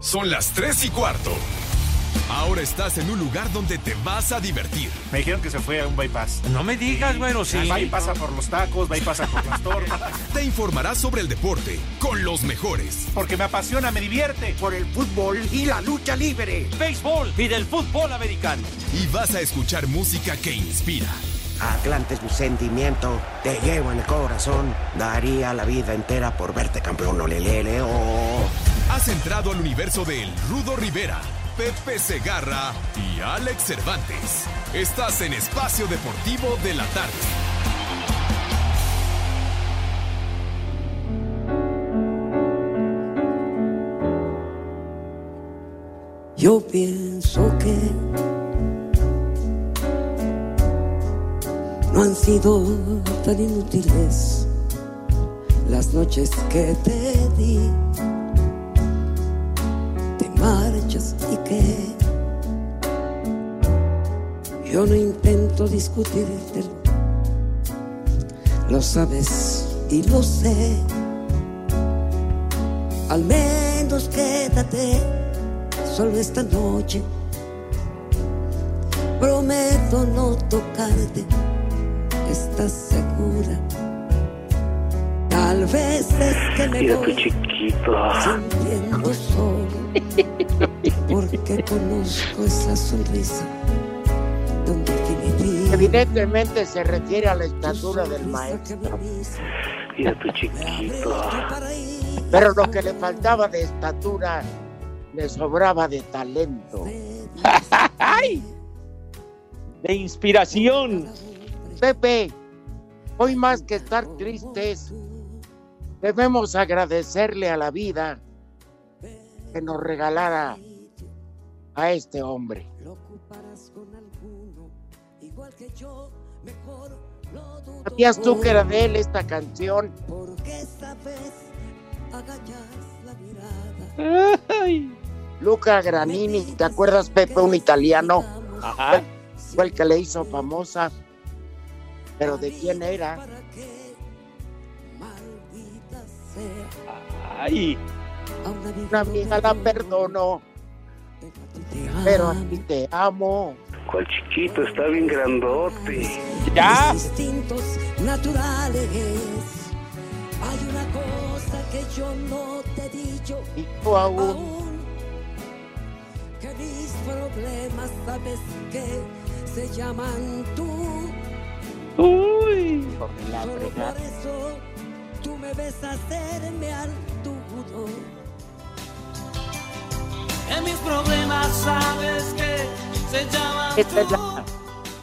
Son las 3 y cuarto. Ahora estás en un lugar donde te vas a divertir. Me dijeron que se fue a un bypass. No me digas, bueno, sí. Va y pasa por los tacos, va y pasa por las tortas. Te informarás sobre el deporte con los mejores. Porque me apasiona, me divierte. Por el fútbol y la lucha libre. Béisbol y del fútbol americano. Y vas a escuchar música que inspira. Atlante es mi sentimiento, te llevo en el corazón. Daría la vida entera por verte campeón, olelele, oh. Has entrado al universo de El Rudo Rivera, Pepe Segarra y Alex Cervantes. Estás en Espacio Deportivo de la Tarde. Yo pienso que no han sido tan inútiles las noches que te di. Te marchas y que yo no intento discutirte. Lo sabes y lo sé. Al menos quédate solo esta noche. Prometo no tocarte estás segura. Tal vez es que me Mira voy chiquito. sintiendo solo. Porque conozco esa sonrisa donde Evidentemente se refiere a la estatura del maestro. Mira tu chiquito. Pero lo que le faltaba de estatura le sobraba de talento. ¡Ay! De inspiración. Pepe, hoy más que estar tristes, debemos agradecerle a la vida que nos regalara a este hombre. ¿Sabías tú que era de él esta canción? Luca Granini, ¿te acuerdas, Pepe, un italiano? Ajá. Fue el que le hizo famosa. ¿Pero de quién era? Ay. Una amiga la perdono, pero a ti te amo. ¿Cuál chiquito? Está bien grandote. Ya. instintos naturales. Hay una cosa que yo no te he dicho Y tú aún, que mis problemas sabes que se llaman tú. Uy. la Solo por eso tú me ves hacerme al dudo. En mis problemas sabes que se llaman esta es la,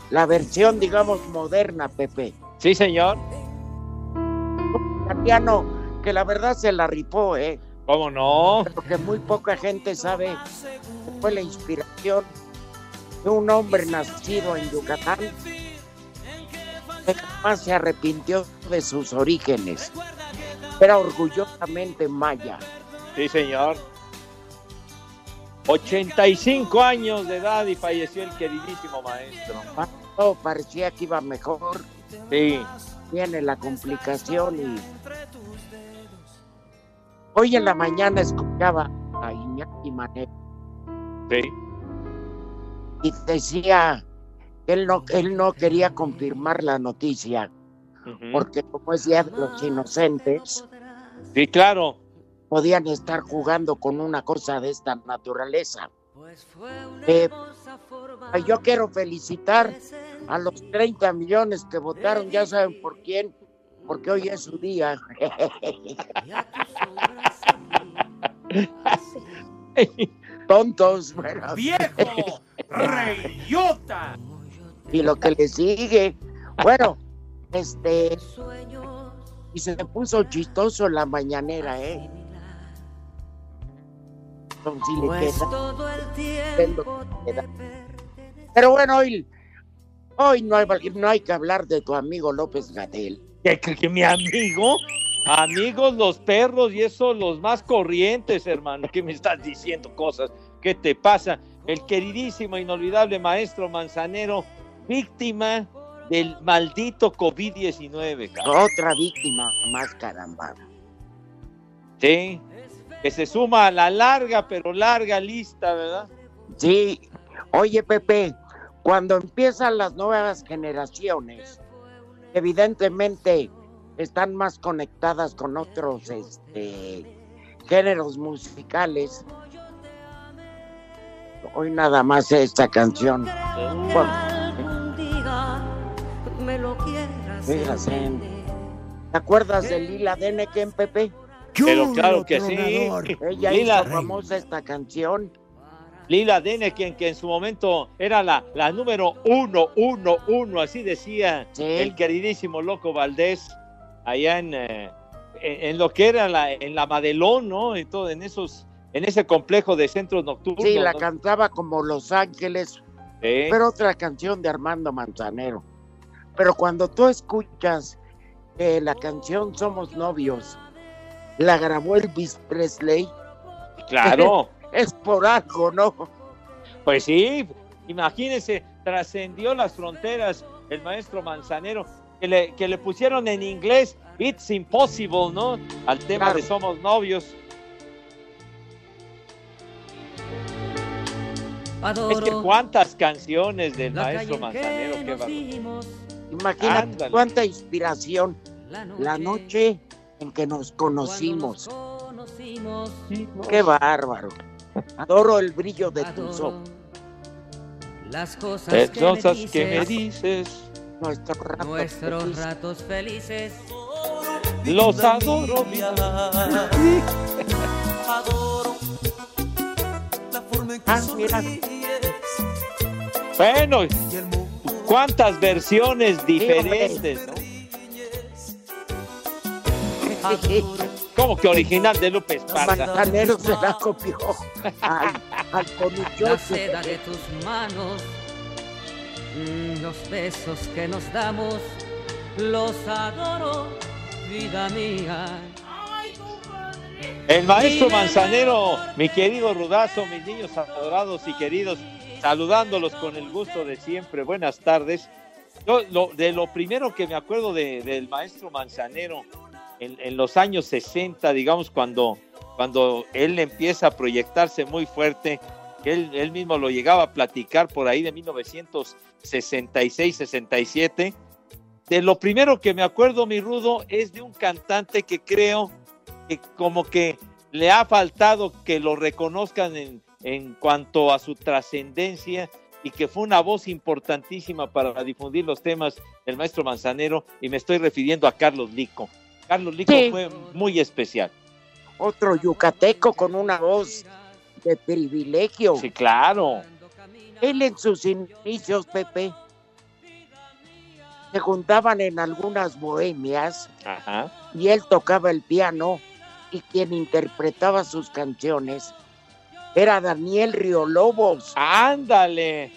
la versión, digamos, moderna, Pepe. Sí, señor. Italiano, que la verdad se la ripó, ¿eh? ¿Cómo no? Pero que muy poca gente sabe que fue la inspiración de un hombre nacido en Yucatán que jamás se arrepintió de sus orígenes. Era orgullosamente maya. Sí, señor. 85 años de edad y falleció el queridísimo maestro. Todo parecía que iba mejor. Sí. Viene la complicación y. Hoy en la mañana escuchaba a Iñaki Manero Sí. y decía que él no, él no quería confirmar la noticia, porque como es Día de los Inocentes, Sí, claro. Podían estar jugando con una cosa de esta naturaleza. Eh, yo quiero felicitar a los 30 millones que votaron, ya saben por quién, porque hoy es su día. Tontos, bueno, ¡Viejo! ¡Reyota! y lo que le sigue. Bueno, este, y se me puso chistoso la mañanera, ¿eh? Como si le Pues queda- todo el tiempo tiempo te Pero bueno, hoy, hoy no, hay, no hay que hablar de tu amigo López Gatel. ¿Que, que- que mi amigo? Amigos los perros y eso los más corrientes, hermano. ¿Qué me estás diciendo cosas? ¿Qué te pasa? El queridísimo, inolvidable maestro Manzanero, víctima del maldito COVID-19, cabrón. Otra víctima más, caramba. Sí. Que se suma a la larga, pero larga lista, ¿verdad? Sí, oye Pepe, cuando empiezan las nuevas generaciones, evidentemente están más conectadas con otros este, géneros musicales. Hoy nada más esta canción. Me lo. ¿Te acuerdas de Lila Deneken, Pepe? Pero claro que sí. Ella Lila, hizo famosa esta canción. Lila Dene, quien que en su momento era la, la número uno, uno, uno, así decía Sí. el queridísimo Loco Valdés, allá en, eh, en, en lo que era la, en la Madelón, ¿no? En, todo, en, esos, en ese complejo de centros nocturnos. Sí, la ¿no? cantaba como Los Ángeles, Sí. pero otra canción de Armando Manzanero. Pero cuando tú escuchas que la canción Somos Novios la grabó Elvis Presley, Claro, es por algo, ¿no? pues sí, imagínense, trascendió las fronteras el maestro Manzanero, que le, que le pusieron en inglés It's Impossible, ¿no? Al tema Claro. de Somos Novios. Adoro Es que cuántas canciones del la maestro que Manzanero, vimos, Imagínate Ándale. cuánta inspiración la noche, la noche en que nos conocimos. nos conocimos, Qué bárbaro. Adoro el brillo de tus ojos. las cosas, Las cosas me que me dices, dices, Nuestro rato nuestros feliz. ratos felices. los adoro. mi Adoro la forma en que Ah, Bueno, cuántas versiones diferentes, Como que original de Lupe Esparza. Manzanero se la copió al, al La seda de tus manos, mm, los besos que nos damos, los adoro, vida mía. El maestro Manzanero, mi querido Rudazo, mis niños adorados y queridos, saludándolos con el gusto de siempre. Buenas tardes. Yo, lo- de lo primero que me acuerdo de- del maestro Manzanero en, en los años 60, digamos, cuando, cuando él empieza a proyectarse muy fuerte, que él, él mismo lo llegaba a platicar por ahí de 1966-67. De lo primero que me acuerdo, mi Rudo, es de un cantante que creo que como que le ha faltado que lo reconozcan en, en cuanto a su trascendencia y que fue una voz importantísima para difundir los temas del maestro Manzanero y me estoy refiriendo a Carlos Lico. Carlos Lico Sí. fue muy especial. Otro yucateco con una voz de privilegio. Sí, claro. Él en sus inicios, Pepe, se juntaban en algunas bohemias Ajá. y él tocaba el piano y quien interpretaba sus canciones era Daniel Riolobos. Ándale.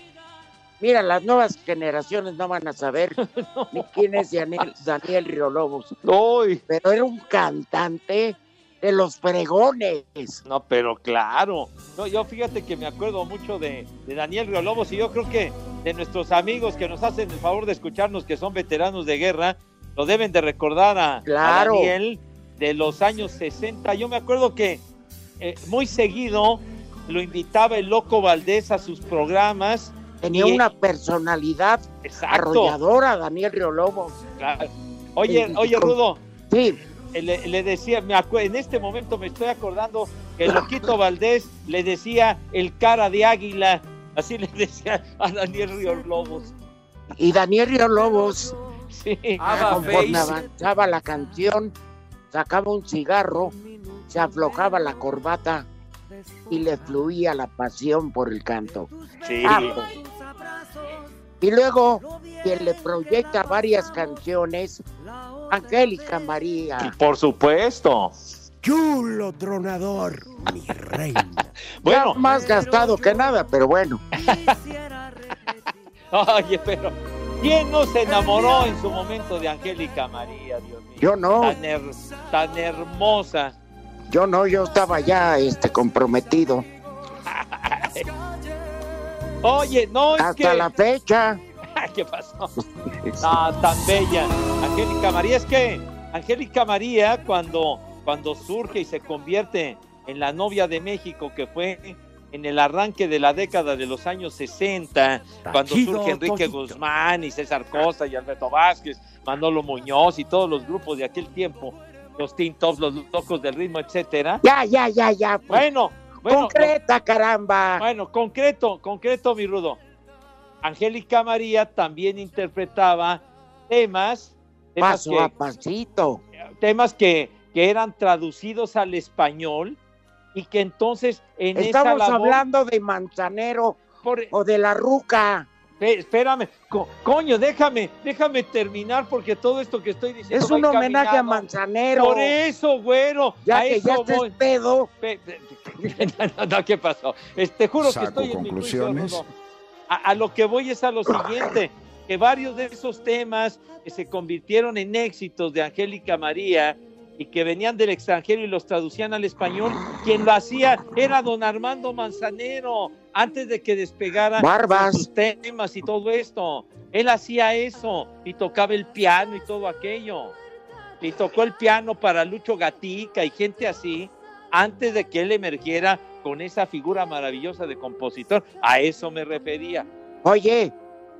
Mira, las nuevas generaciones no van a saber ni quién es Daniel, Daniel Riolobos, Uy. pero era un cantante de los pregones. No, pero claro. No, yo fíjate que me acuerdo mucho de, de Daniel Riolobos y yo creo que de nuestros amigos que nos hacen el favor de escucharnos, que son veteranos de guerra, lo deben de recordar a. Daniel de los años 60. Yo me acuerdo que eh, muy seguido lo invitaba el Loco Valdés a sus programas. Tenía Y- una personalidad Exacto. arrolladora, Daniel Riolobos. claro. Oye, oye, con- Rudo, Sí, eh, le, le decía, me en este momento me estoy acordando que Loquito Valdés le decía el cara de águila, así le decía a Daniel Ríos Lobos. y Daniel Riolobos, Sí. conforme avanzaba la canción, sacaba un cigarro, se aflojaba la corbata y le fluía la pasión por el canto. Sí. Ah, Y luego, quien le proyecta varias canciones, Angélica María. Por supuesto. Chulo tronador, mi reina. Bueno, Ya más gastado que nada, pero bueno. oye, pero ¿quién no se enamoró en su momento de Angélica María, Dios mío? Yo no, Tan, her- tan hermosa. yo no, yo estaba ya este comprometido. Oye, no es Hasta que... la fecha. ¿Qué pasó? Ah, tan bella. Angélica María, es que Angélica María cuando, cuando surge y se convierte en La novia de México, que fue en el arranque de la década de los años 60, cuando chido, surge Enrique. Guzmán y César Costa y Alberto Vázquez, Manolo Muñoz y todos los grupos de aquel tiempo, los Teen Tops, los Locos del Ritmo, etcétera. Ya, ya, ya, ya. pues. Bueno, bueno, Concreta, caramba. bueno, concreto, concreto, mi rudo. Angélica María también interpretaba temas, temas, Paso a que, pasito. temas que, que eran traducidos al español y que entonces en Estamos esa labor, hablando de Manzanero por- o de la Ruca. Espé- espérame, co- coño, déjame, déjame terminar porque todo esto que estoy diciendo Es un homenaje a. Manzanero. Por eso, güero, Ya a que ya estés voy. pedo. Pe- pe- no, no, ¿qué pasó? Este, juro Saco que estoy en mi juicio. A, a lo que voy es a lo siguiente, que varios de esos temas que se convirtieron en éxitos de Angélica María y que venían del extranjero y los traducían al español, quien lo hacía era don Armando Manzanero, antes de que despegara Barbas. sus temas y todo esto. Él hacía eso y tocaba el piano y todo aquello. Y tocó el piano para Lucho Gatica y gente así, antes de que él emergiera con esa figura maravillosa de compositor. A eso me refería. Oye,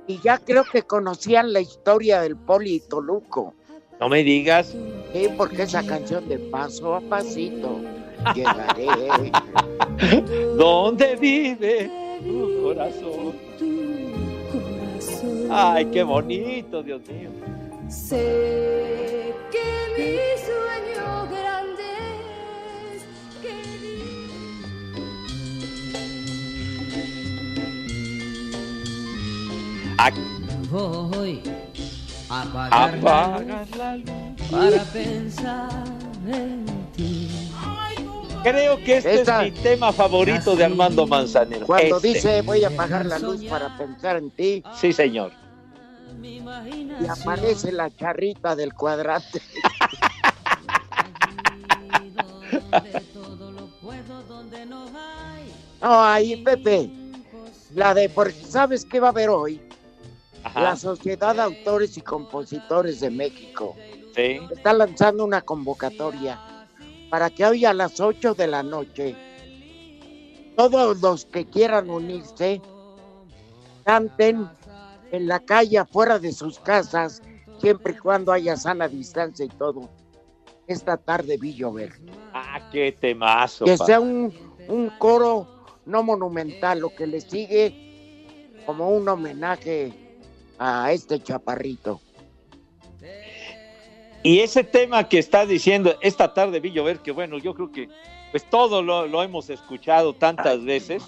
y ya creo que conocían la historia del Poli Toluco. No me digas. Sí, porque esa canción de paso a pasito llegaré. ¿Dónde vive tu corazón? Ay, qué bonito, Dios mío. Sé que mi sueño grande es que Voy a apagar la luz. para pensar en ti. Creo que este es mi tema favorito de Armando Manzanero. Cuando Este. dice voy a apagar la luz para pensar en ti, Sí, señor. Y aparece la charrita del cuadrante. No, ahí, Pepe, la de, porque ¿sabes qué va a haber hoy? Ajá. La Sociedad de Autores y Compositores de México Sí. está lanzando una convocatoria para que hoy a las 8 de la noche todos los que quieran unirse canten en la calle afuera de sus casas, siempre y cuando haya sana distancia y todo. Esta tarde vi llover. Ah, qué temazo. Que sea un, un coro no monumental, lo que le sigue como un homenaje a este chaparrito. Y ese tema que está diciendo esta tarde vi llover, que bueno, yo creo que pues todo lo, lo hemos escuchado tantas veces.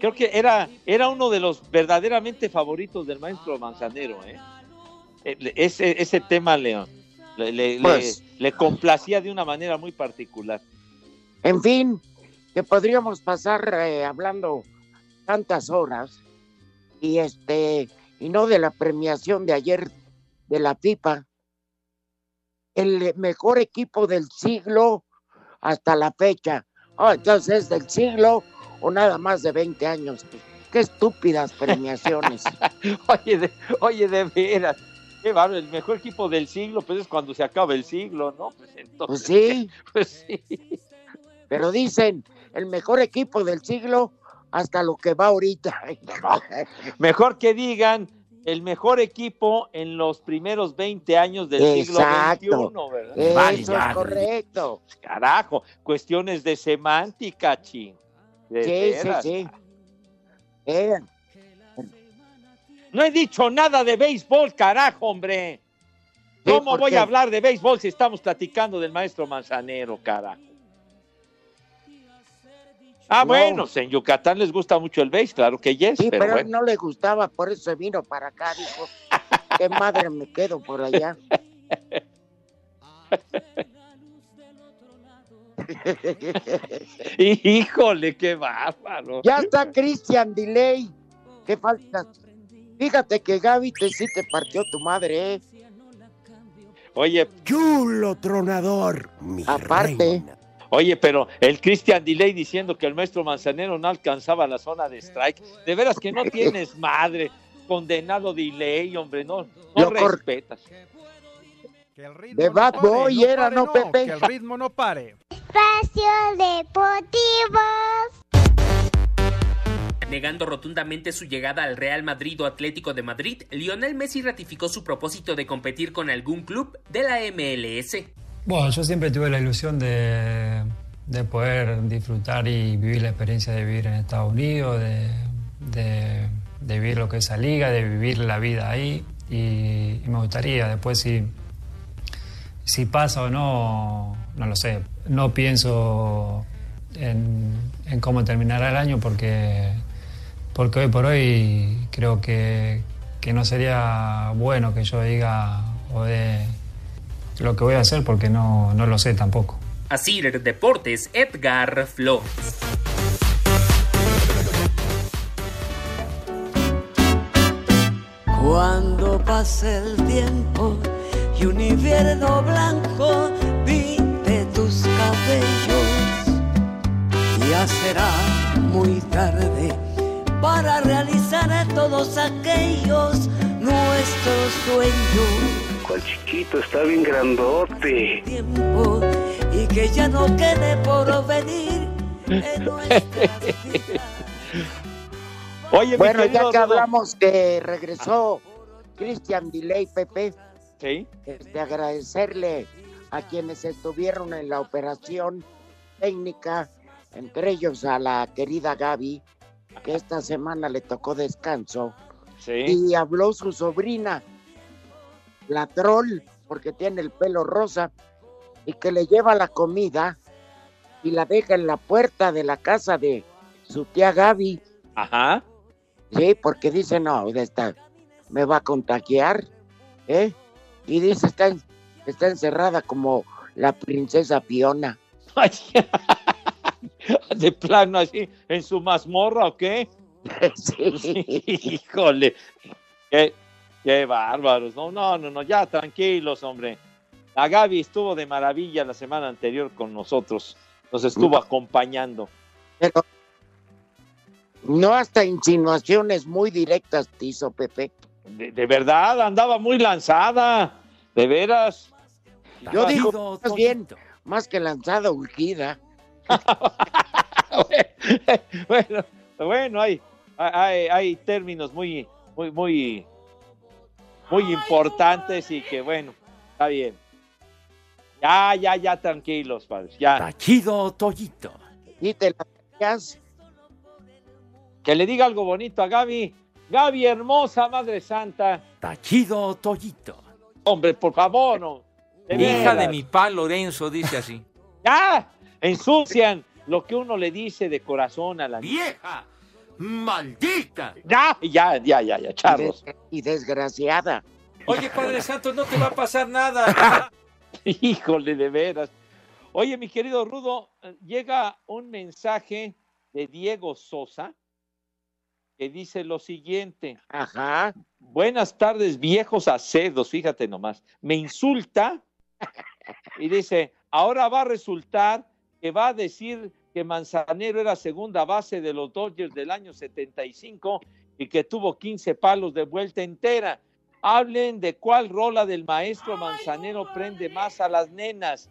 Creo que era, era uno de los verdaderamente favoritos del maestro Manzanero, ¿eh? Eh, Ese, ese tema le, le, le- Pues. le- le complacía de una manera muy particular. En fin, que podríamos pasar eh, hablando tantas horas y este y no de la premiación de ayer de la FIFA. El mejor equipo del siglo hasta la fecha. Oh, entonces del siglo o nada más de 20 años. Qué estúpidas premiaciones. Oye, de, oye, de veras. Qué bárbaro, el mejor equipo del siglo, pues es cuando se acaba el siglo, ¿no? Pues Pues entonces, sí, pues sí. pero dicen el mejor equipo del siglo hasta lo que va ahorita. Mejor que digan el mejor equipo en los primeros 20 años del Exacto. siglo XXI, ¿verdad? Eso Vale, es correcto. Carajo, cuestiones de semántica, ching. De Sí, veras. sí, sí. Eh, No he dicho nada de béisbol, carajo, hombre. ¿Cómo ¿por voy qué? a hablar de béisbol si estamos platicando del maestro Manzanero, carajo? Ah, No. bueno, en Yucatán les gusta mucho el béis, claro que yes, sí, pero, pero, bueno. no le gustaba, por eso se vino para acá, dijo. Qué madre me quedo por allá. Híjole, qué bárbaro. ya está Christian Delay. ¿Qué falta? Fíjate que Gaby te sí te partió tu madre, ¿eh? Oye, Chulo tronador, mi Aparte. reina. Oye, pero el Christian Delay diciendo que el maestro Manzanero no alcanzaba la zona de strike. De veras que no tienes madre, condenado Delay, hombre, no, no respetas. De Bad Boy era, ¿no, Pepe? Que el ritmo no pare. Espacio Deportivo. Negando rotundamente su llegada al Real Madrid o Atlético de Madrid, Lionel Messi ratificó su propósito de competir con algún club de la MLS. Bueno, yo siempre tuve la ilusión de, de poder disfrutar y vivir la experiencia de vivir en Estados Unidos, de, de- vivir lo que es esa liga, de vivir la vida ahí. Y, y me gustaría, después si, si pasa o no, no lo sé. No pienso en, en cómo terminará el año porque, porque hoy por hoy creo que, que no sería bueno que yo diga o de lo que voy a hacer porque no, no lo sé tampoco. Asir Deportes, Edgar Flores. Cuando pase el tiempo y un invierno blanco pinte tus cabellos, ya será muy tarde para realizar todos aquellos nuestros sueños. Cual chiquito, está bien grandote. Tiempo y que ya no quede por venir en. Oye, mi Bueno, ya que hablamos que regresó Christian Delay, Pepe, Sí. este, agradecerle a quienes estuvieron en la operación técnica, entre ellos a la querida Gaby, que esta semana le tocó descanso, Sí. y habló su sobrina, la troll, porque tiene el pelo rosa, y que le lleva la comida y la deja en la puerta de la casa de su tía Gaby. Ajá. Sí, porque dice, no, esta me va a contagiar, ¿eh? Y dice, está, está encerrada como la princesa Fiona. De plano así, en su mazmorra o qué? Sí. Híjole, qué, qué bárbaros. No, no, no, no, ya tranquilos, hombre. La Gaby estuvo de maravilla la semana anterior con nosotros. Nos estuvo acompañando. Pero no hasta insinuaciones muy directas te hizo Pepe. De, de verdad, andaba muy lanzada. De veras. Yo digo, más bien, más que lanzada, urgida. bueno, bueno, hay, hay, hay términos muy, muy, muy, muy importantes y que bueno, está bien. Ya, ya, ya, tranquilos, padres, ya. Tachido Toyito. Y te la traías. Que le diga algo bonito a Gaby. Gaby, hermosa Madre Santa. Tachido Toyito. Hombre, por favor, no. De Hija de mi pa Lorenzo, dice así. Ya, ensucian lo que uno le dice de corazón a la ¡Vieja! ¡Maldita! Ya, ya, ya, ya, ya, Y, charros. des- y desgraciada. Oye, Padre Santo, no te va a pasar nada. Híjole, de veras. Oye, mi querido Rudo, llega un mensaje de Diego Sosa que dice lo siguiente. Ajá. Buenas tardes, viejos acedos, fíjate nomás. Me insulta y dice, ahora va a resultar que va a decir que Manzanero era segunda base de los Dodgers del año 75 y que tuvo 15 palos de vuelta entera. Hablen de cuál rola del maestro Manzanero prende más a las nenas.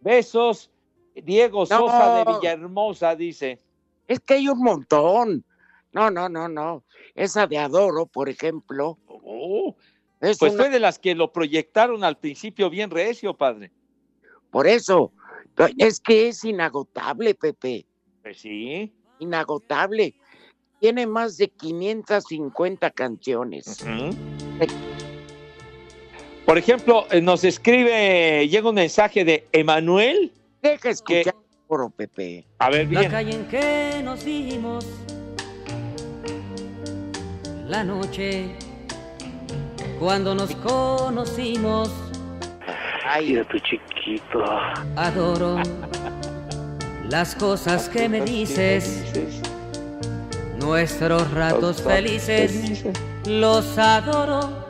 Besos, Diego Sosa de. Villahermosa, dice. Es que hay un montón. No, no, no, no. Esa de Adoro, por ejemplo. Oh, Es pues una- fue de las que lo proyectaron al principio bien recio, padre. Por eso. Es que es inagotable, Pepe. Pues sí. Inagotable. Tiene más de 550 canciones. Por ejemplo, eh, nos escribe, llega un mensaje de Emanuel. Deja escuchar Adoro, Pepe. A ver, La bien. calle en que nos vimos, la noche cuando nos conocimos, Ay, tu chiquito. adoro las cosas que me dices, nuestros ratos felices, los adoro,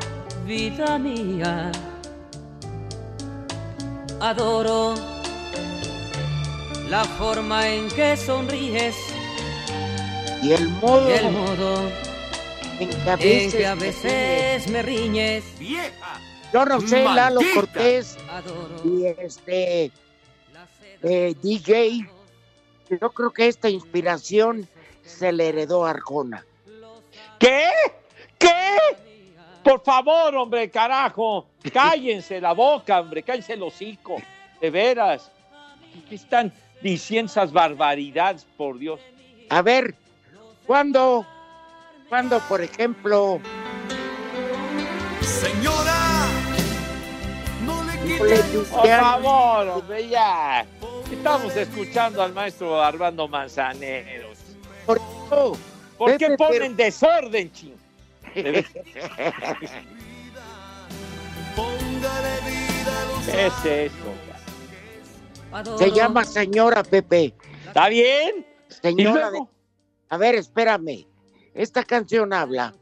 vida mía. Adoro la forma en que sonríes Y el modo y el modo en que a en veces, que a te veces me riñes. ¡Vieja! Yo no sé, Lalo. Cortés y este eh, DJ. Yo creo que esta inspiración se le heredó a Arjona. ¿Qué? ¿Qué? Por favor, hombre, carajo. Cállense la boca, hombre. Cállense el hocico. De veras. ¿Qué están diciendo esas barbaridades, por Dios? A ver, ¿cuándo, cuándo, por ejemplo, Por favor, hombre, ya. Estamos escuchando al maestro Armando Manzanero. por eso, ¿Por qué ponen desorden, ching? ¿Qué es eso? se llama señora Pepe? ¿Está bien? Señora. A ver, espérame. Esta canción habla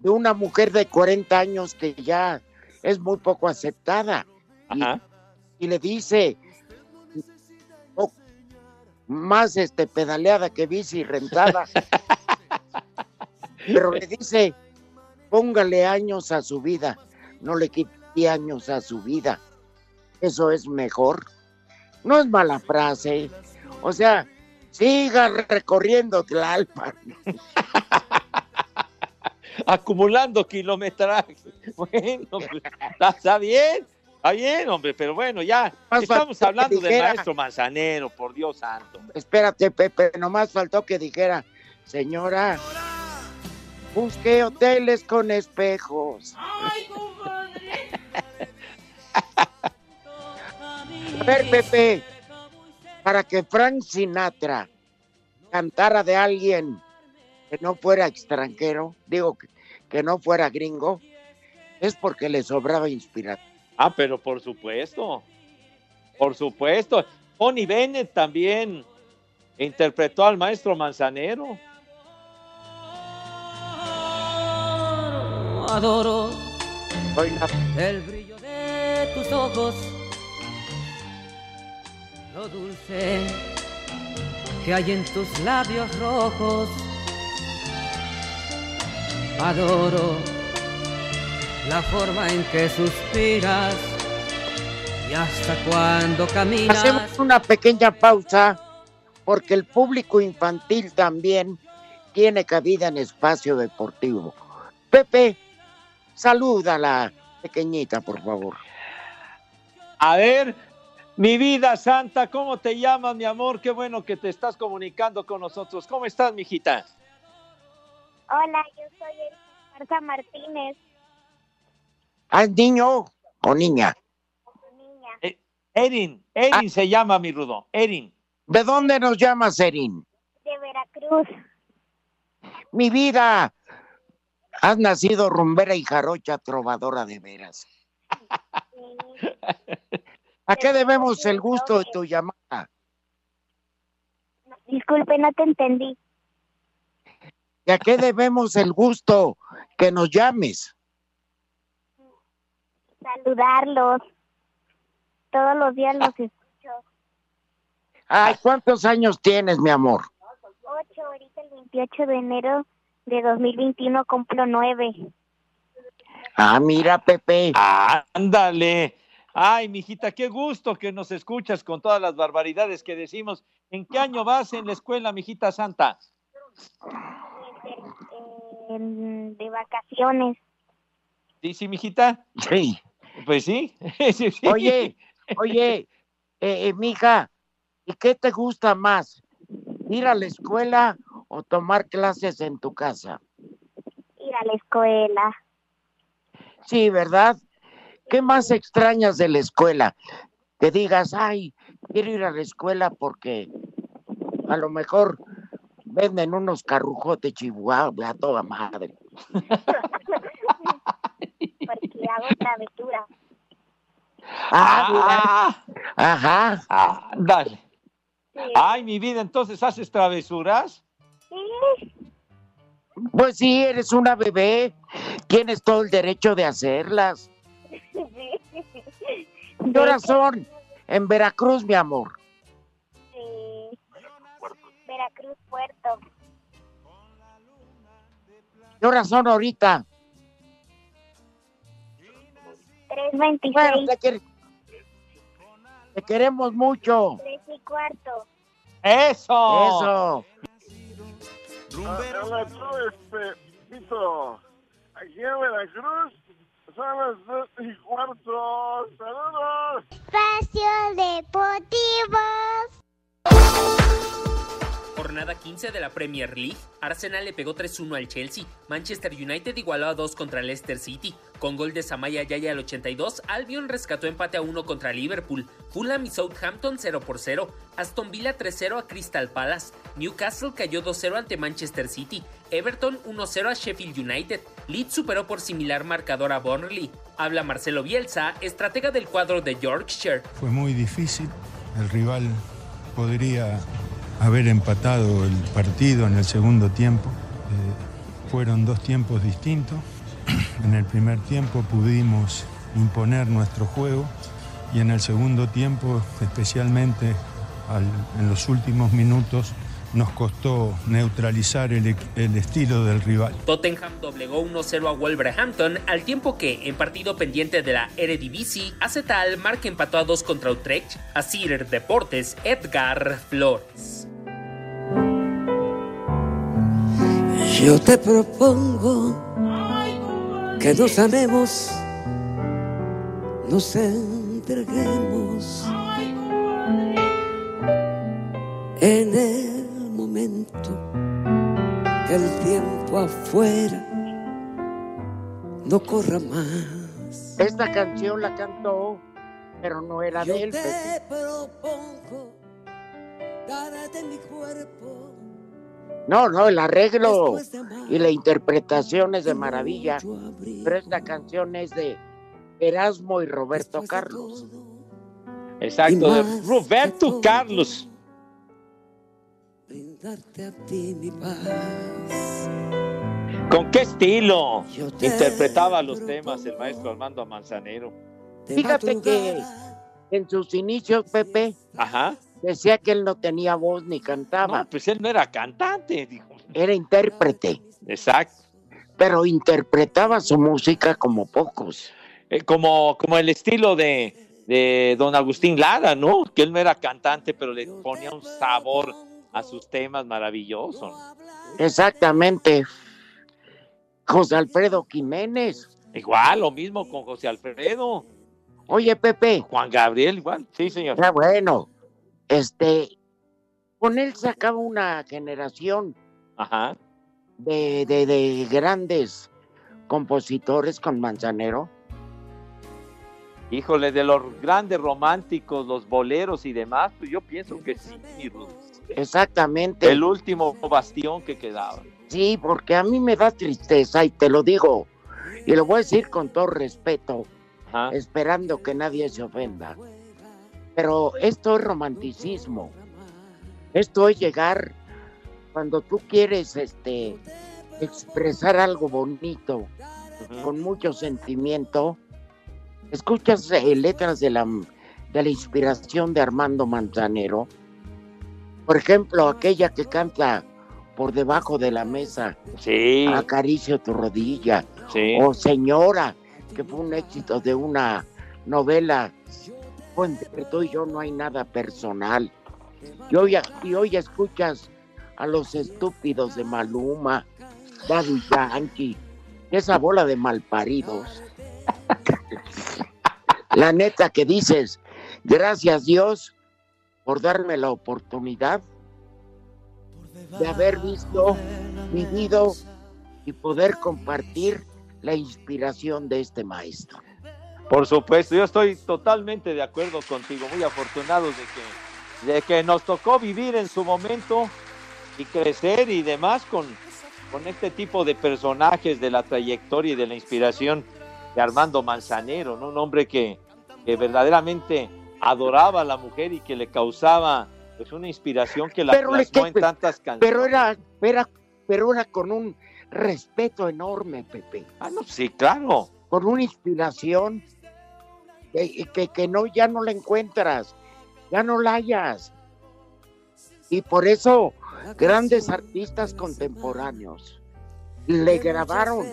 de una mujer de 40 años que ya es muy poco aceptada. Y, le dice "Oh, más este pedaleada que bici rentada. Pero le dice, póngale años a su vida, no le quite años a su vida. Eso es mejor. No es mala frase. O sea, siga recorriendo Tlalpan. Acumulando kilometraje. Bueno, pues, está, está bien. Está bien, hombre, pero bueno, ya Más estamos faltó que hablando del dijera- maestro Manzanero, por Dios santo. Espérate, Pepe, nomás faltó que dijera, señora, busque hoteles con espejos. A ver, Pepe, para que Frank Sinatra cantara de alguien que no fuera extranjero, digo que, que no fuera gringo, es porque le sobraba inspiración. Ah, pero por supuesto. Por supuesto. Tony Bennett también interpretó al maestro Manzanero. Adoro Oiga, el brillo de tus ojos, lo dulce que hay en tus labios rojos. Adoro la forma en que suspiras y hasta cuando caminas. hacemos una pequeña pausa porque el público infantil también tiene cabida en espacio deportivo. Pepe, saluda a la pequeñita, por favor. A ver, mi vida santa, ¿cómo te llamas, mi amor? Qué bueno que te estás comunicando con nosotros. ¿Cómo estás, mijita? Hola, yo soy Erika Garza Martínez, ¿Ah, niño o niña? niña Erin, Erin se llama mi rudo. Erin. ¿De dónde nos llamas, Erin? de Veracruz. Mi vida, has nacido rumbera y jarocha trovadora de veras. ¿A qué debemos el gusto de tu llamada? Disculpe, no te entendí. ¿Y a qué debemos el gusto que nos llames? Saludarlos. Todos los días los escucho. Ay, ¿cuántos años tienes, mi amor? Ocho, ahorita el 28 de enero de 2021 cumplo nueve. Ah, mira, Pepe. Ándale. Ay, mijita, qué gusto que nos escuchas con todas las barbaridades que decimos. ¿En qué año vas en la escuela, mijita santa? De vacaciones. Sí, sí, mijita. Sí. Pues sí. Sí, sí. Oye, oye, eh, eh, mija, ¿y qué te gusta más? ¿Ir a la escuela o tomar clases en tu casa? Ir a la escuela. Sí, ¿verdad? ¿Qué más extrañas de la escuela? Que digas, ay, quiero ir a la escuela porque a lo mejor venden unos carrujotes chihuahua a toda madre. Porque hago travesura. Ah, mira. Ajá. Ándale. Ay, mi vida, entonces haces travesuras. Pues sí, eres una bebé. Tienes todo el derecho de hacerlas. ¿Qué horas son? En Veracruz, mi amor. Veracruz, Puerto. ¿Qué horas son ahorita? 26. Bueno, te, quer- te queremos mucho. 3 y cuarto. ¡Eso! Eso. Hola, tú, este. Aquí en Veracruz son las y cuarto. ¡Saludos! Espacio Deportivo. Jornada 15 de la Premier League. Arsenal le pegó 3-1 al Chelsea. Manchester United igualó a 2 contra Leicester City. Con gol de Samaya Yaya al 82, Albion rescató empate a 1 contra Liverpool. Fulham y Southampton 0 por 0. Aston Villa 3-0 a Crystal Palace. Newcastle cayó 2-0 ante Manchester City. Everton 1-0 a Sheffield United. Leeds superó por similar marcador a Burnley. Habla Marcelo Bielsa, estratega del cuadro de Yorkshire. Fue muy difícil. El rival podría haber empatado el partido en el segundo tiempo. Eh, fueron dos tiempos distintos. En el primer tiempo pudimos imponer nuestro juego y en el segundo tiempo, especialmente al- en los últimos minutos, nos costó neutralizar el, el estilo del rival. Tottenham doblegó 1-0 a Wolverhampton, al tiempo que, en partido pendiente de la Eredivisie, AZ Alkmaar que empató a 2 contra Utrecht, a Cider Deportes, Edgar Flores. Yo te propongo que nos amemos, nos entreguemos en el momento que el tiempo afuera no corra más. Esta canción la cantó, pero no era Yo de él. te Pepe. propongo darte mi cuerpo. No, no, el arreglo y la interpretación es de maravilla. Pero esta canción es de Erasmo y Roberto Carlos. Exacto, de Roberto Carlos. Brindarte a ti mi paz. ¿Con qué estilo te interpretaba los temas el maestro Armando Manzanero? Fíjate que en sus inicios, Pepe, Ajá. Decía que él no tenía voz ni cantaba. No, pues él no era cantante, dijo. Era intérprete, Exacto. pero interpretaba su música como pocos. Eh, como, como el estilo de, de don Agustín Lara, ¿no? Que él no era cantante, pero le ponía un sabor a sus temas maravilloso. Exactamente. José Alfredo Jiménez. Igual, lo mismo con José Alfredo. Oye, Pepe. Juan Gabriel, igual. Sí, señor. Ah, bueno. Este, con él se acaba una generación Ajá. de, de, de grandes compositores con Manzanero. Híjole, de los grandes románticos, los boleros y demás, pues yo pienso que sí. Exactamente. El último bastión que quedaba. Sí, porque a mí me da tristeza y te lo digo. Y lo voy a decir con todo respeto, Ajá. esperando que nadie se ofenda. Pero esto es romanticismo. Esto es llegar cuando tú quieres este expresar algo bonito con mucho sentimiento. Escuchas eh, letras de la, de la inspiración de Armando Manzanero. Por ejemplo, aquella que canta por debajo de la mesa. Sí. Acaricio tu rodilla. Sí. O Señora, que fue un éxito de una novela. Entre tú y yo no hay nada personal. Y hoy, y hoy escuchas a los estúpidos de Maluma, Daddy Yankee, esa bola de malparidos. La neta que dices, gracias Dios por darme la oportunidad de haber visto, vivido y poder compartir la inspiración de este maestro. Por supuesto, yo estoy totalmente de acuerdo contigo, muy afortunados de que, de que nos tocó vivir en su momento y crecer y demás con, con este tipo de personajes de la trayectoria y de la inspiración de Armando Manzanero, ¿no? un hombre que, que verdaderamente adoraba a la mujer y que le causaba pues una inspiración que la Pero le plasmó que- en tantas canciones. Pero era, era, pero era con un respeto enorme, Pepe. Ah, no, sí, claro. Con una inspiración que, que, que no, ya no la encuentras, ya no la hallas. Y por eso grandes artistas contemporáneos le grabaron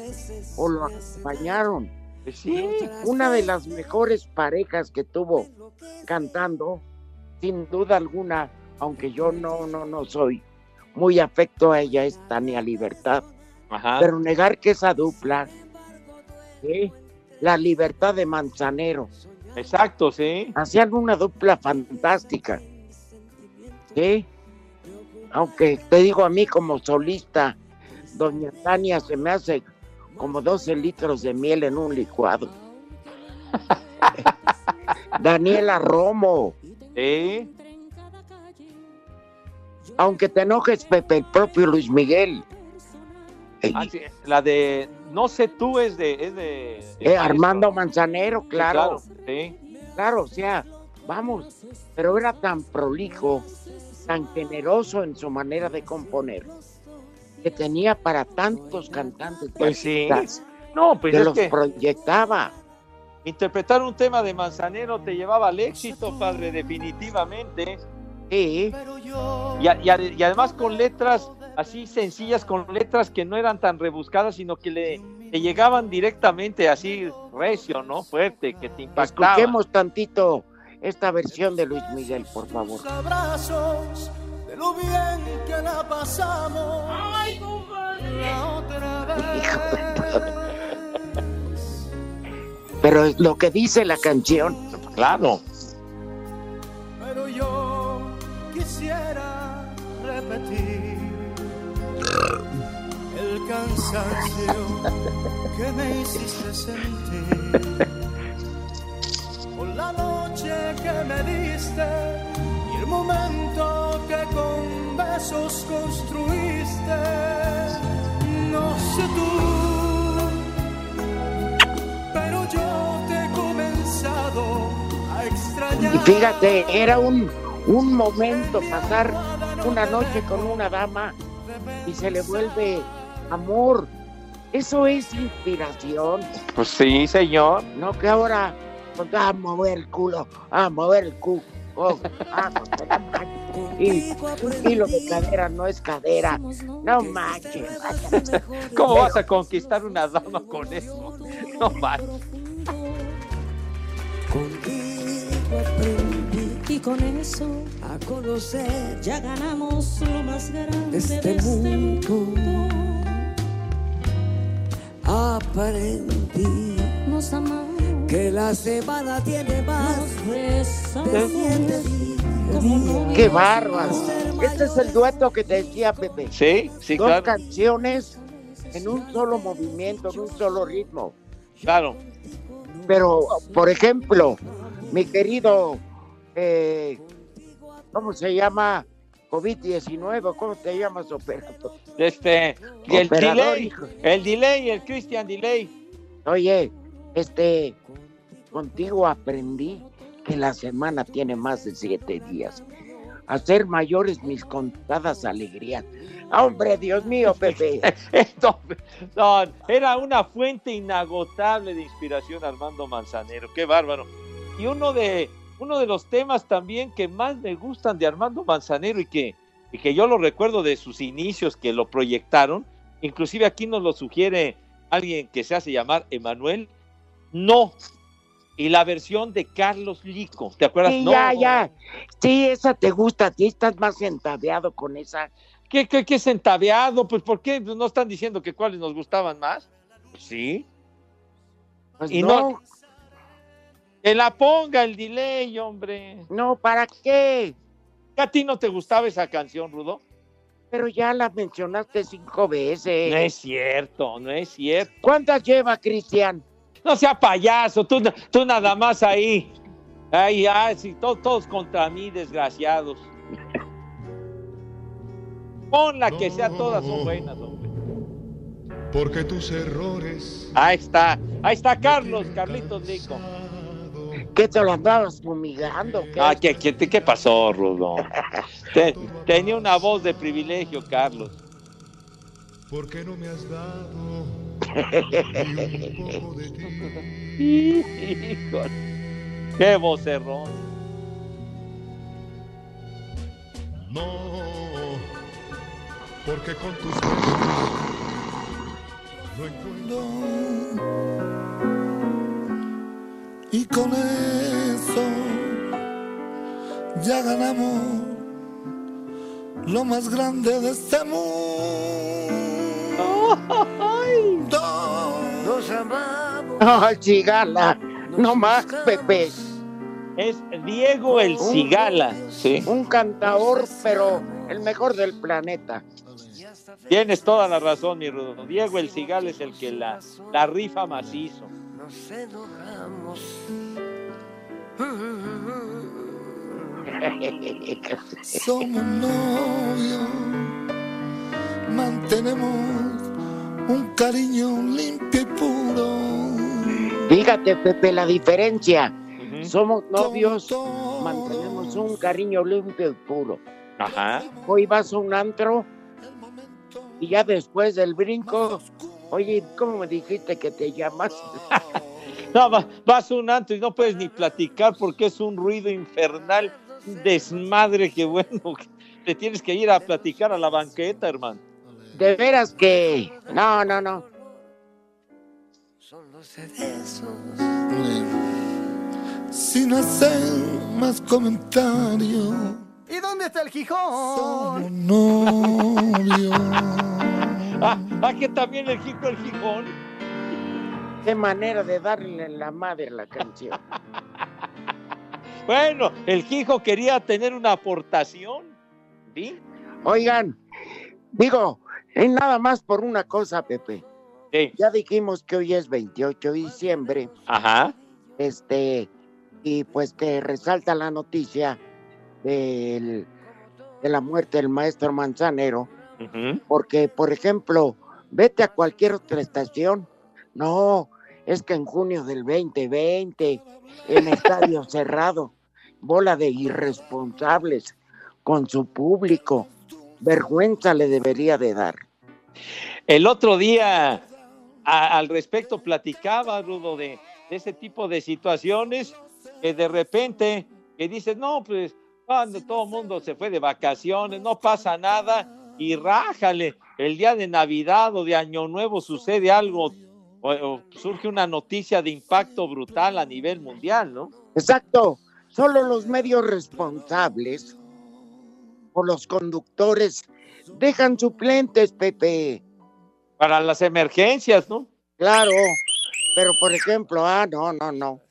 o lo acompañaron Sí, una de las mejores parejas que tuvo cantando, sin duda alguna, aunque yo no, no, no soy muy afecto a ella, es Tania Libertad. Ajá. Pero negar que esa dupla, ¿sí? la libertad de Manzanero, Exacto, sí. hacían una dupla fantástica. ¿Sí? Aunque te digo a mí como solista, doña Tania se me hace como 12 litros de miel en un licuado. Daniela Romo, Sí. aunque te enojes, Pepe, el propio Luis Miguel, Ah, sí, La de No sé tú es de. Es de, eh, Armando Manzanero, Sí, claro. Sí. Claro, o sea, vamos, pero era tan prolijo, tan generoso en su manera de componer, que tenía para tantos cantantes Pues sí. No, pues que es los que proyectaba. interpretar un tema de Manzanero te llevaba al éxito, padre, definitivamente. Sí. Y, y y además con letras así sencillas, con letras que no eran tan rebuscadas, sino que le, le llegaban directamente así recio, ¿no? Fuerte, que te impactaba. Escuchemos tantito esta versión de Luis Miguel, por favor. abrazos de lo bien que la pasamos la otra vez. Pero es lo que dice la canción, claro. El cansancio que me hiciste sentir. Por la noche que me diste y el momento que con besos construiste. No sé tú, pero yo te he comenzado a extrañar. y fíjate, era un, un momento pasar una noche con una dama y se le vuelve amor. Eso es inspiración. Pues sí, señor. No que ahora a mover el culo, a mover el culo. oh, y un kilo de cadera no es cadera. No manches. ¿Cómo vas a conquistar una dama con eso? No manches. Contigo aprendí Y con eso a conocer ya ganamos lo más grande este de este mundo. Aprendí Nos amamos, que la semana tiene más de siete días. Qué bárbaro. Este es el dueto que te decía Pepe. Sí, sí, Dos claro. canciones en un solo movimiento, en un solo ritmo. Claro. Pero, por ejemplo, mi querido, eh, ¿cómo se llama? COVID-19, ¿cómo te llamas, operador? Este, y el Operador, delay, hijo. el delay, el Christian delay. Oye, este, contigo aprendí que la semana tiene más de siete días. Hacer mayores mis contadas alegrías. Ah, Hombre, Dios mío, Pepe. No, no, era una fuente inagotable de inspiración Armando Manzanero, qué bárbaro. Y uno de, uno de los temas también que más me gustan de Armando Manzanero y que, y que yo lo recuerdo de sus inicios que lo proyectaron, inclusive aquí nos lo sugiere alguien que se hace llamar Emanuel, no. Y la versión de Carlos Lico, ¿te acuerdas? Sí, no, ya, ya. Sí, esa te gusta, a ti estás más entabeado con esa. ¿Qué, qué, qué centaveado? Pues ¿por qué no están diciendo que cuáles nos gustaban más? Sí. Pues y no. no. Que la ponga el delay, hombre. No, ¿para qué? ¿A ti no te gustaba esa canción, Rudo? Pero ya la mencionaste cinco veces. No es cierto, no es cierto. ¿Cuántas lleva, Cristian? No sea payaso, tú, tú nada más ahí. Ay, ay, sí, to- todos contra mí, desgraciados. Pon la que sea, todas son buenas, hombre. Porque tus errores Ahí está, ahí está Carlos, Carlitos Lico. ¿Qué te lo andabas fumigando? ¿Qué? Ah, ¿qué, qué, qué pasó, Rudo? Te- tenía una voz de privilegio, Carlos. porque no me has dado ni un poco de ti. Híjole, qué vocerrón. No, porque con tus besos no encuentro Y con eso ya ganamos lo más grande de este mundo. Nos amamos. No, Chigala, no más, Pepe. Es Diego el Cigala. Sí. Un cantador, pero el mejor del planeta. Tienes toda la razón, mi Rudo. Diego el Cigala es el que la, la rifa macizo. Nos enojamos. Somos novios, mantenemos un cariño limpio y puro. Fíjate, Pepe, la diferencia. Somos novios, mantenemos un cariño limpio y puro. Ajá. Hoy vas a un antro y ya después del brinco, oye, ¿cómo me dijiste que te llamas? No, va- vas a un antro y no puedes ni platicar porque es un ruido infernal, un desmadre que bueno, que te tienes que ir a platicar a la banqueta, hermano. De veras que... No, no, no. Solo sé de esos. Sin hacer más comentarios. ¿Y dónde está el Gijón? Novios. Ah, ah, que también el Gijo el Gijón. Qué manera de darle la madre a la canción. Bueno, el Gijo quería tener una aportación. ¿Sí? Oigan, digo, es nada más por una cosa, Pepe. Ya dijimos que hoy es 28 de diciembre. Ajá. Este, y pues que resalta la noticia del- de la muerte del maestro Manzanero. Porque, por ejemplo, vete a cualquier otra estación. No, es que en junio del 2020, en estadio cerrado, bola de irresponsables con su público. Vergüenza le debería de dar. El otro día a- al respecto platicaba, Rudo, de, de ese tipo de situaciones que de repente que dices, no, pues cuando todo el mundo se fue de vacaciones, no pasa nada y rájale, el día de Navidad o de Año Nuevo sucede algo o, o surge una noticia de impacto brutal a nivel mundial, ¿no? Exacto. Solo los medios responsables o los conductores dejan suplentes, Pepe. Para las emergencias, ¿no? Claro. Pero, por ejemplo, ah, no, no, no.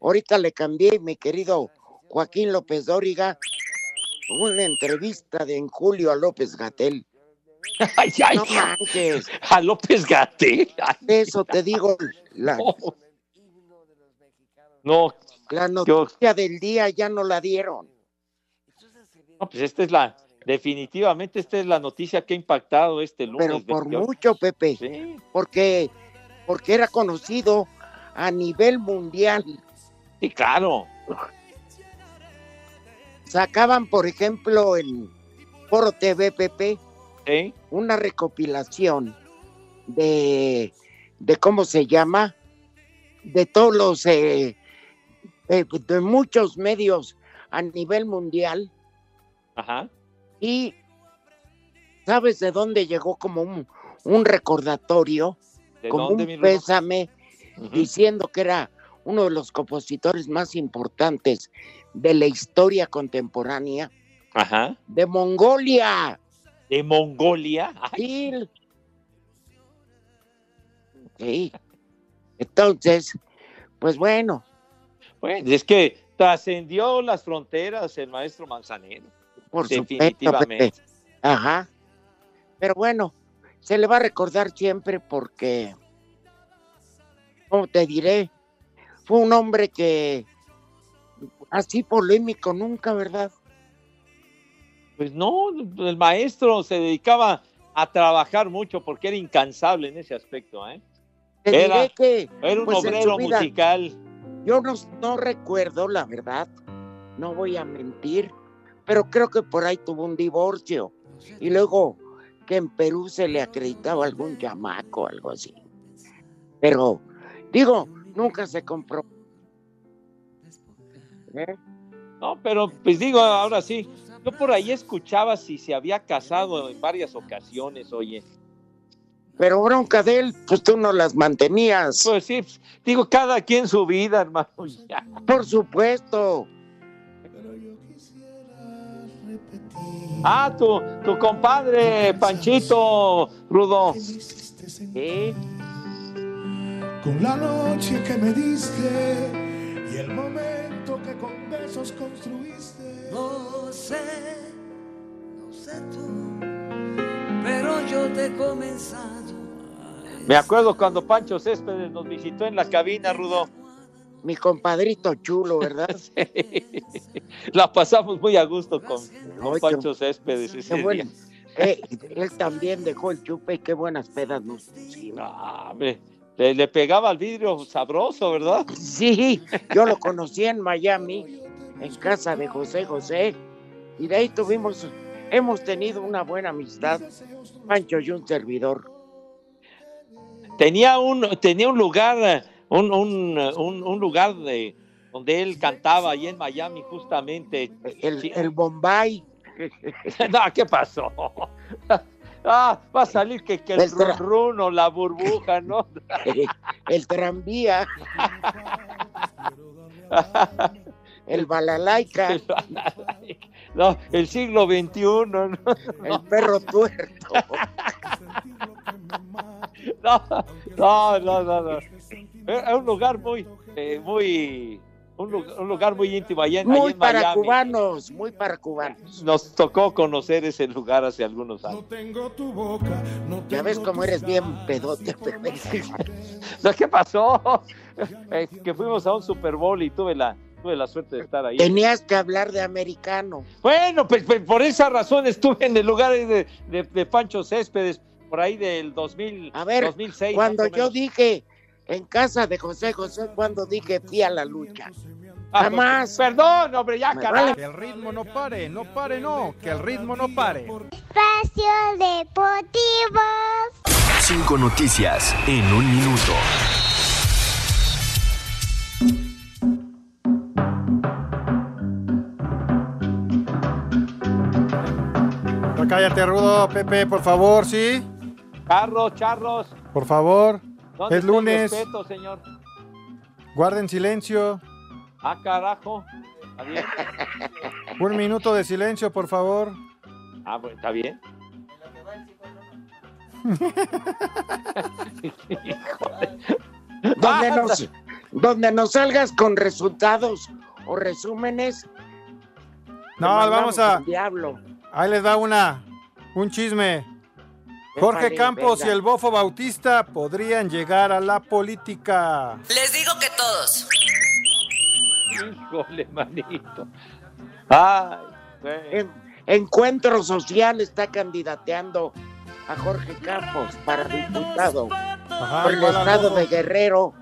Ahorita le cambié, mi querido Joaquín López Dóriga, una entrevista de en julio a López Gatel. Ay, ay, No manches. A López Gatel. Eso te digo, la, No, la noticia del día ya no la dieron. No, pues esta es la, definitivamente esta es la noticia que ha impactado este lunes. Pero por 28. mucho, Pepe. Porque, porque era conocido a nivel mundial. Sí, claro. Sacaban, por ejemplo, en Foro TV, Pepe, ¿Sí? una recopilación de, de cómo se llama, de todos los, eh, eh, de muchos medios a nivel mundial. Ajá. Y ¿sabes de dónde llegó como un, un recordatorio? ¿De como dónde, un pésame, diciendo que era uno de los compositores más importantes de la historia contemporánea Ajá. de Mongolia. ¿De Mongolia? Sí. Sí. Entonces, pues bueno, Bueno, es que trascendió las fronteras el maestro Manzanero. por Definitivamente. Ajá. Pero bueno, se le va a recordar siempre porque, ¿cómo te diré? Fue un hombre que así polémico nunca, ¿verdad? Pues no, el maestro se dedicaba a trabajar mucho porque era incansable en ese aspecto, ¿eh? Te Era, diré que era un pues, obrero vida- musical. Yo no, no recuerdo, la verdad, no voy a mentir, pero creo que por ahí tuvo un divorcio y luego que en Perú se le acreditaba algún chamaco, algo así. Pero, digo, nunca se compró. ¿Eh? No, pero pues digo, ahora sí, yo por ahí escuchaba si se había casado en varias ocasiones, oye. Pero bronca de él, pues tú no las mantenías. Pues sí, digo, cada quien su vida, hermano. ya. Por supuesto. Ah, tu, tu compadre Panchito Rudo. Sí. Con la noche que me diste y el momento que con besos construiste. No sé, no sé tú, pero yo te he comenzado. Me acuerdo cuando Pancho Céspedes nos visitó en la cabina, Rudo. Mi compadrito chulo, ¿verdad? La pasamos muy a gusto con, con Ay, Pancho Céspedes ese Qué bueno. día. Eh, él también dejó el chupe y qué buenas pedas nos pusimos. Ah, le, le pegaba al vidrio sabroso, ¿verdad? Sí, yo lo conocí en Miami, en casa de José José, y de ahí tuvimos, hemos tenido una buena amistad, Pancho y un servidor. Tenía un, tenía un lugar, un, un, un- un lugar de, donde él cantaba ahí en Miami justamente. El, el Bombay. no, ¿qué pasó? Ah, va a salir que, que el El run, o la burbuja, ¿no? el tranvía, el balalaica, No, el siglo XXI, ¿no? el perro tuerto. No, no, no, no, no. Es un lugar muy, eh, muy, un lugar, un lugar muy íntimo allá en, allá Muy en para Miami. cubanos, muy para cubanos. Nos tocó conocer ese lugar hace algunos años. Tengo tu boca, no Ya ves cómo eres bien pedote. No, ¿Qué pasó? Eh, que fuimos a un Super Bowl y tuve la, tuve la suerte de estar ahí. Tenías que hablar de americano. Bueno, pues, pues, por esa razón estuve en el lugar de, de- de Pancho Céspedes, por ahí del 2000, A ver, 2006. cuando yo dije en casa de José José, cuando dije fui a la lucha. Ah, Jamás. Perdón, hombre, ya, carajo. Que el ritmo no pare, no pare, no, que el ritmo no pare. Espacio Deportivo. Cinco noticias en un minuto. Cállate, Rudo, Pepe, por favor, ¿sí? Carros, charros. Por favor. ¿Dónde Es lunes. respeto, señor? Guarden silencio. Ah, carajo. Está bien. Un minuto de silencio, por favor. Ah, bueno, está bien. Donde nos, donde nos salgas con resultados o resúmenes. No, vamos a. Diablo. Ahí les da una. Un chisme. Jorge Campos y el Bofo Bautista podrían llegar a la política. Les digo que todos. Híjole, manito. Ay. En- Encuentro Social está candidateando a Jorge Campos para diputado Ajá, por el estado de Guerrero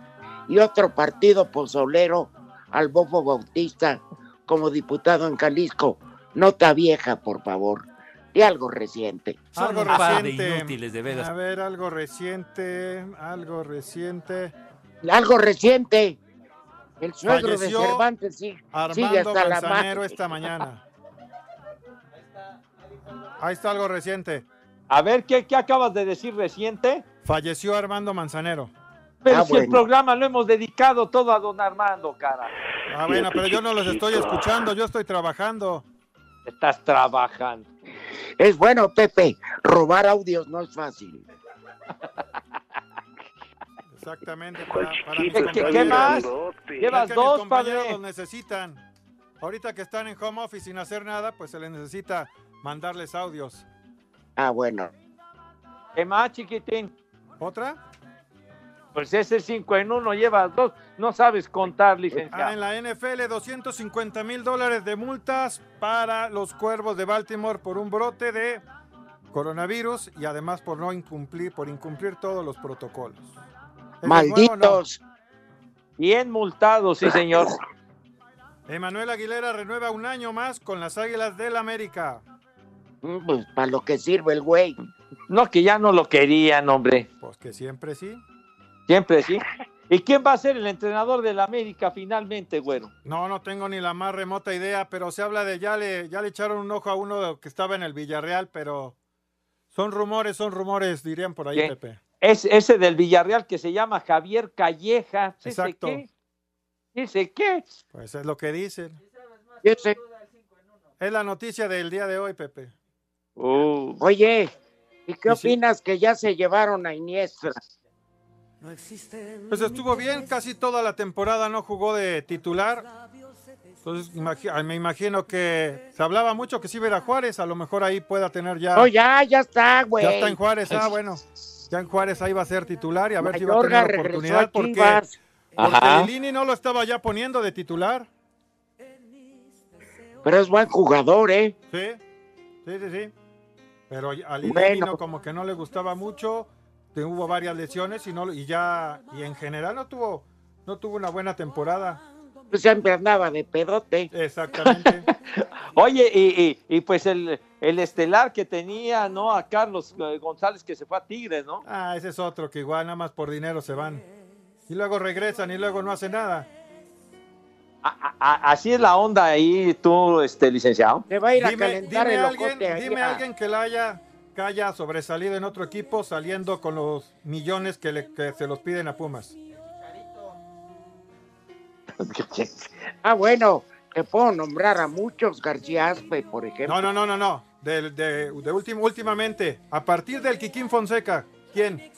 y otro partido pozolero al Bofo Bautista como diputado en Jalisco. Nota vieja, por favor. Y algo reciente. Algo de reciente. inútiles, de veras. A ver, algo reciente. Algo reciente. Algo reciente. El suegro Falleció de Cervantes sí, sigue Armando hasta la Manzanero madre. esta mañana. Ahí está algo reciente. A ver, ¿qué, ¿qué acabas de decir reciente? Falleció Armando Manzanero. Pero Ah, si el programa lo hemos dedicado todo a don Armando, cara. Ah, bueno, pero yo no los estoy escuchando, yo estoy trabajando. Estás trabajando. Es bueno, Pepe. Robar audios no es fácil. Exactamente. Para, para mis ¿Qué, qué- compañeros. qué más? Llevas mis dos, compañeros padre. los necesitan. Ahorita que están en home office sin hacer nada, pues se les necesita mandarles audios. Ah, bueno. ¿Qué más, chiquitín? ¿Otra? Pues ese 5 en 1 llevas dos. No sabes contar, Ah, en licenciado. la NFL, 250 mil dólares de multas para los cuervos de Baltimore por un brote de coronavirus y además por no incumplir, por incumplir todos los protocolos. Malditos. Bien multado, sí, señor. Emanuel Aguilera renueva un año más con las Águilas del América. Mm, Pues para lo que sirve el güey. No, que ya no lo querían, hombre. Pues que siempre sí. Siempre sí. ¿Y quién va a ser el entrenador del América finalmente, güero? No, no tengo ni la más remota idea, pero se habla de ya le, ya le echaron un ojo a uno que estaba en el Villarreal, pero son rumores, son rumores, dirían por ahí, ¿Qué? Pepe. Es ese del Villarreal que se llama Javier Calleja. ¿Ese Exacto. qué? ¿Ese qué? Pues es lo que dicen. Ese- Es la noticia del día de hoy, Pepe. Uh, Oye, ¿y qué Y sí. opinas que ya se llevaron a Iniestra? Pues estuvo bien, casi toda la temporada no jugó de titular. Entonces me imagino que se hablaba mucho que si iba a Juárez, a lo mejor ahí pueda tener ya. Oh, ya, ya está, güey. ya está en Juárez, ah, bueno. Ya en Juárez ahí va a ser titular y a ver si va a tener regresó oportunidad a porque, porque Ajá. Lilini no lo estaba ya poniendo de titular. Pero es buen jugador, ¿eh? Sí, sí, sí, sí. Pero a Bueno. no, como que no le gustaba mucho, te- hubo varias lesiones y no y ya y en general no tuvo no tuvo una buena temporada. Pues siempre andaba de pedote. Exactamente. Oye, y, y- y pues el, el estelar que tenía, ¿no? A Carlos eh, González que se fue a Tigres, ¿no? Ah, ese es otro que igual nada más por dinero se van. Y luego regresan y luego no hacen nada. A- a- así es la onda ahí, tú, este licenciado. Se va a ir a calentar dime el alguien, dime a- alguien que la haya, que haya sobresalido en otro equipo saliendo con los millones que, le- que se los piden a Pumas. Ah, bueno, te puedo nombrar a muchos, García Aspe, por ejemplo. No, no, no, no, no. De, de, de último, últimamente, a partir del Kikín Fonseca, ¿quién?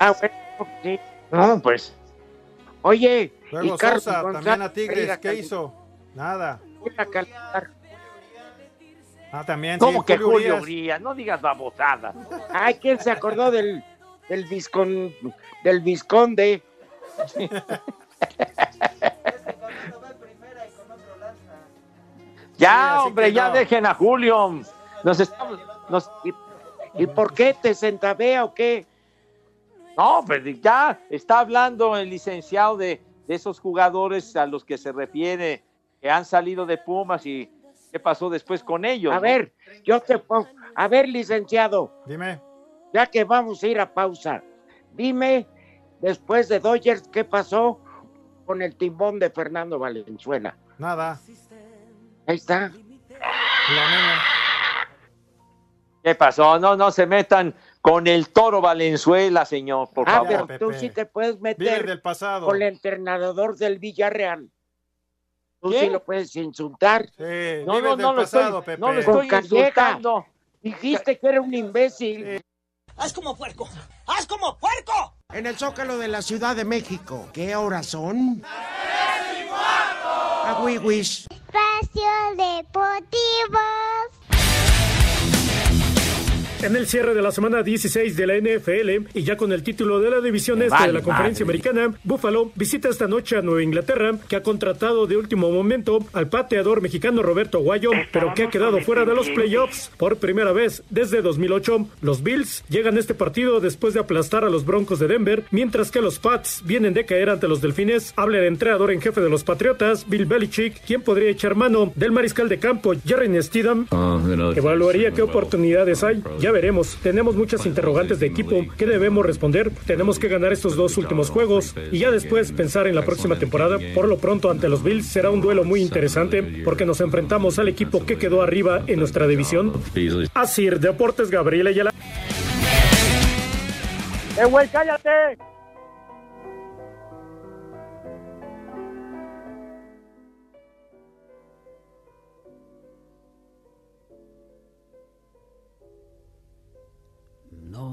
Ah, bueno, sí. No, pues. Oye, Luego y Sosa, González también a Tigres, ¿qué hizo? Nada. Ah, también. ¿Cómo sí, que Julio Urias. Urias? No digas babosadas. Ay, ¿quién se acordó del, del, viscon, del visconde? Ya, Sí, hombre, ya no. dejen a Julio. Nos estamos, nos, ¿Y por qué te centavea o qué? no, pues ya está hablando el licenciado de, de esos jugadores a los que se refiere, que han salido de Pumas y qué pasó después con ellos. A ¿no? ver, yo te pongo. A ver, licenciado, Dime. ya que vamos a ir a pausa, dime, después de Dodgers, ¿qué pasó con el timbón de Fernando Valenzuela? Nada. Ahí está. ¿Qué pasó? No, no se metan con el toro Valenzuela, señor, por Ah, favor. pero tú sí te puedes meter del pasado. con el entrenador del Villarreal. Tú ¿Qué? sí lo puedes insultar. Sí, No, no, del no lo pasado, estoy, Pepe. no lo estoy insultando. Dijiste que era un imbécil. ¡Haz como puerco! ¡Haz como puerco! En el Zócalo de la Ciudad de México. ¿Qué horas son? A Wiwis. Espacio Deportivo. En el cierre de la semana 16 de la NFL y ya con el título de la división Me este de la conferencia madre. americana, Buffalo visita esta noche a Nueva Inglaterra, que ha contratado de último momento al pateador mexicano Roberto Guayo, pero que ha quedado fuera de los playoffs por primera vez desde 2008. Los Bills llegan a este partido después de aplastar a los Broncos de Denver, mientras que los Pats vienen de caer ante los Delfines. Habla el entrenador en jefe de los Patriotas, Bill Belichick, quien podría echar mano del mariscal de campo, Jerry Stidham. Evaluaría qué oportunidades hay. Ya veremos. Tenemos muchas interrogantes de equipo. ¿Qué debemos responder? Tenemos que ganar estos dos últimos juegos y ya después pensar en la próxima temporada. Por lo pronto ante los Bills será un duelo muy interesante porque nos enfrentamos al equipo que quedó arriba en nuestra división. Así, Deportes Gabriel Ayala. ¡Eh, güey, cállate!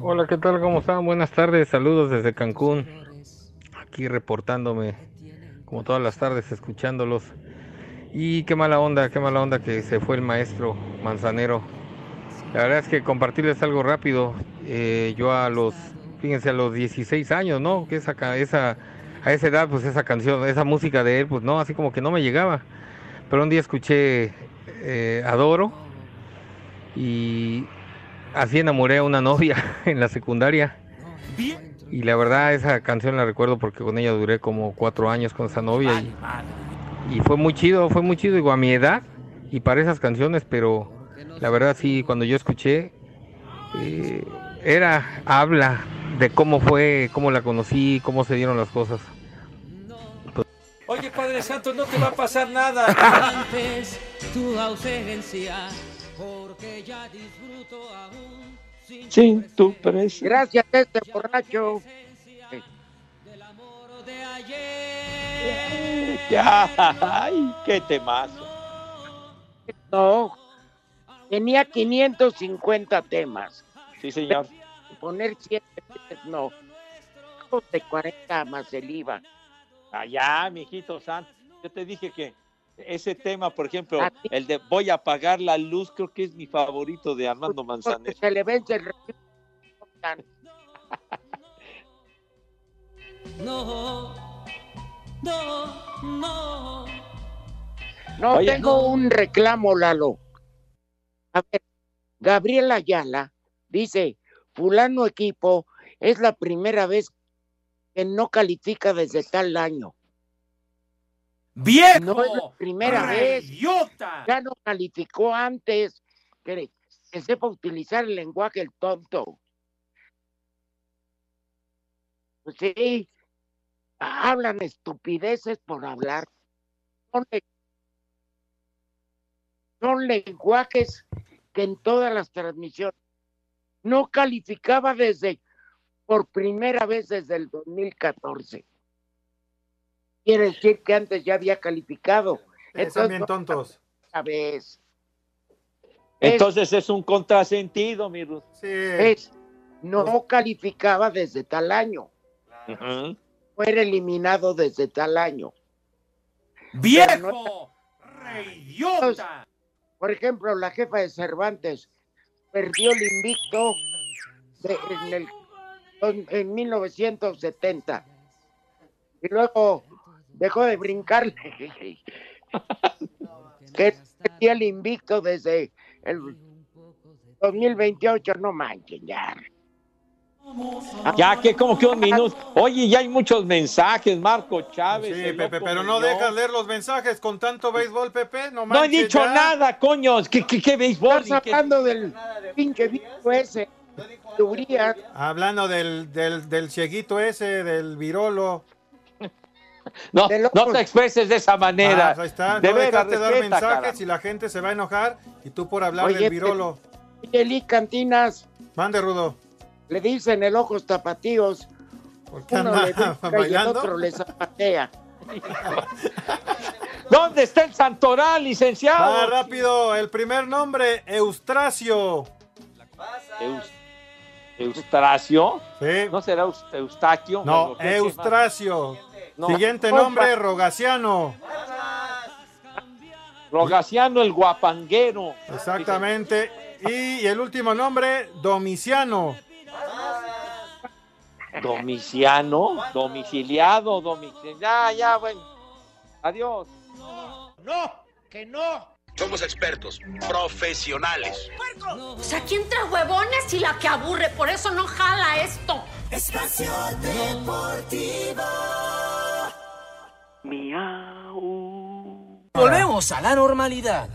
Hola, ¿qué tal? ¿Cómo están? Buenas tardes, saludos desde Cancún. Aquí reportándome, como todas las tardes, escuchándolos. Y qué mala onda, qué mala onda que se fue el maestro Manzanero. La verdad es que compartirles algo rápido. eh, yo a los, fíjense, a los 16 años, ¿no? Que esa, esa, a esa edad, pues esa canción, esa música de él, pues no, así como que no me llegaba. Pero un día escuché eh, Adoro y así enamoré a una novia en la secundaria. Y la verdad esa canción la recuerdo porque con ella duré como cuatro años con esa novia y, y fue muy chido, fue muy chido, digo, a mi edad y para esas canciones, pero la verdad sí, cuando yo escuché, eh, era, habla de cómo fue, cómo la conocí, cómo se dieron las cosas. Oye, Padre Santo, no te va a pasar nada. Antes tu ausencia, porque ya disfruto aún Sin tu presencia. Gracias a este borracho. Ya, ay, qué temazo. No, tenía 550 temas. Sí, señor. Poner siete veces no. De 40 más el IVA. Allá, mijito santo. Yo te dije que ese tema, por ejemplo, el de voy a apagar la luz, creo que es mi favorito de Armando Manzanero. Se le vence el. No, no, no. No, Oye, tengo un reclamo, Lalo. A ver, Gabriela Ayala dice, fulano equipo es la primera vez que no califica desde tal año. ¡Viejo! No es la primera vez. ¡Idiota! Ya no calificó antes. Que, que sepa utilizar el lenguaje el tonto. Pues sí, hablan estupideces por hablar. Son, le- son lenguajes que en todas las transmisiones no calificaba desde por primera vez desde el 2014. Quiere decir que antes ya había calificado. Eh, son bien tontos. Vez Entonces es un contrasentido, mi Ruth. Sí. es, no calificaba desde tal año. Fue eliminado desde tal año. ¡Viejo! ¡Reidiota! Por ejemplo, la jefa de Cervantes perdió el invicto de- en, el, en 1970. Y luego dejó de brincarle. que perdía el invicto desde el 2028. No manchen, ya. Ya que como que un minuto. Oye, ya hay muchos mensajes, Marco Chávez. Sí, Pepe, pero no dejas leer los mensajes con tanto béisbol, Pepe. No, No he dicho ya. nada, coño. ¿Qué, qué, qué béisbol? Estás ¿Qué- hablando del pinche viejo ese. Hablando del, del, del cieguito ese, del virolo. No, no te expreses de esa manera. Ah, ahí está, de no veras, dejaste dar respeta, mensajes caramba. y la gente se va a enojar y tú por hablar Oye, del virolo. Oye, Eli Cantinas, Mande, Rudo. le dicen el ojos tapatíos. ¿Por qué Uno anda le brinca y el otro le zapatea. ¿Dónde está el Santoral, licenciado? Va rápido, el primer nombre, Eustracio. Eus- Eustracio. Sí. ¿No será Eus- Eustaquio? No, Bueno, ¿qué- qué Eustracio. No. Siguiente nombre, Rogaciano. Rogaciano el guapanguero. Exactamente. Y el último nombre, Domiciano. Domiciano, domiciliado, domiciliado. Ya, ya, bueno. Adiós. ¡No! ¡Que no! Somos expertos, profesionales. O sea, ¿quién trae huevones y la que aburre? Por eso no jala esto. Espacio Deportivo. Miau. Volvemos a la normalidad.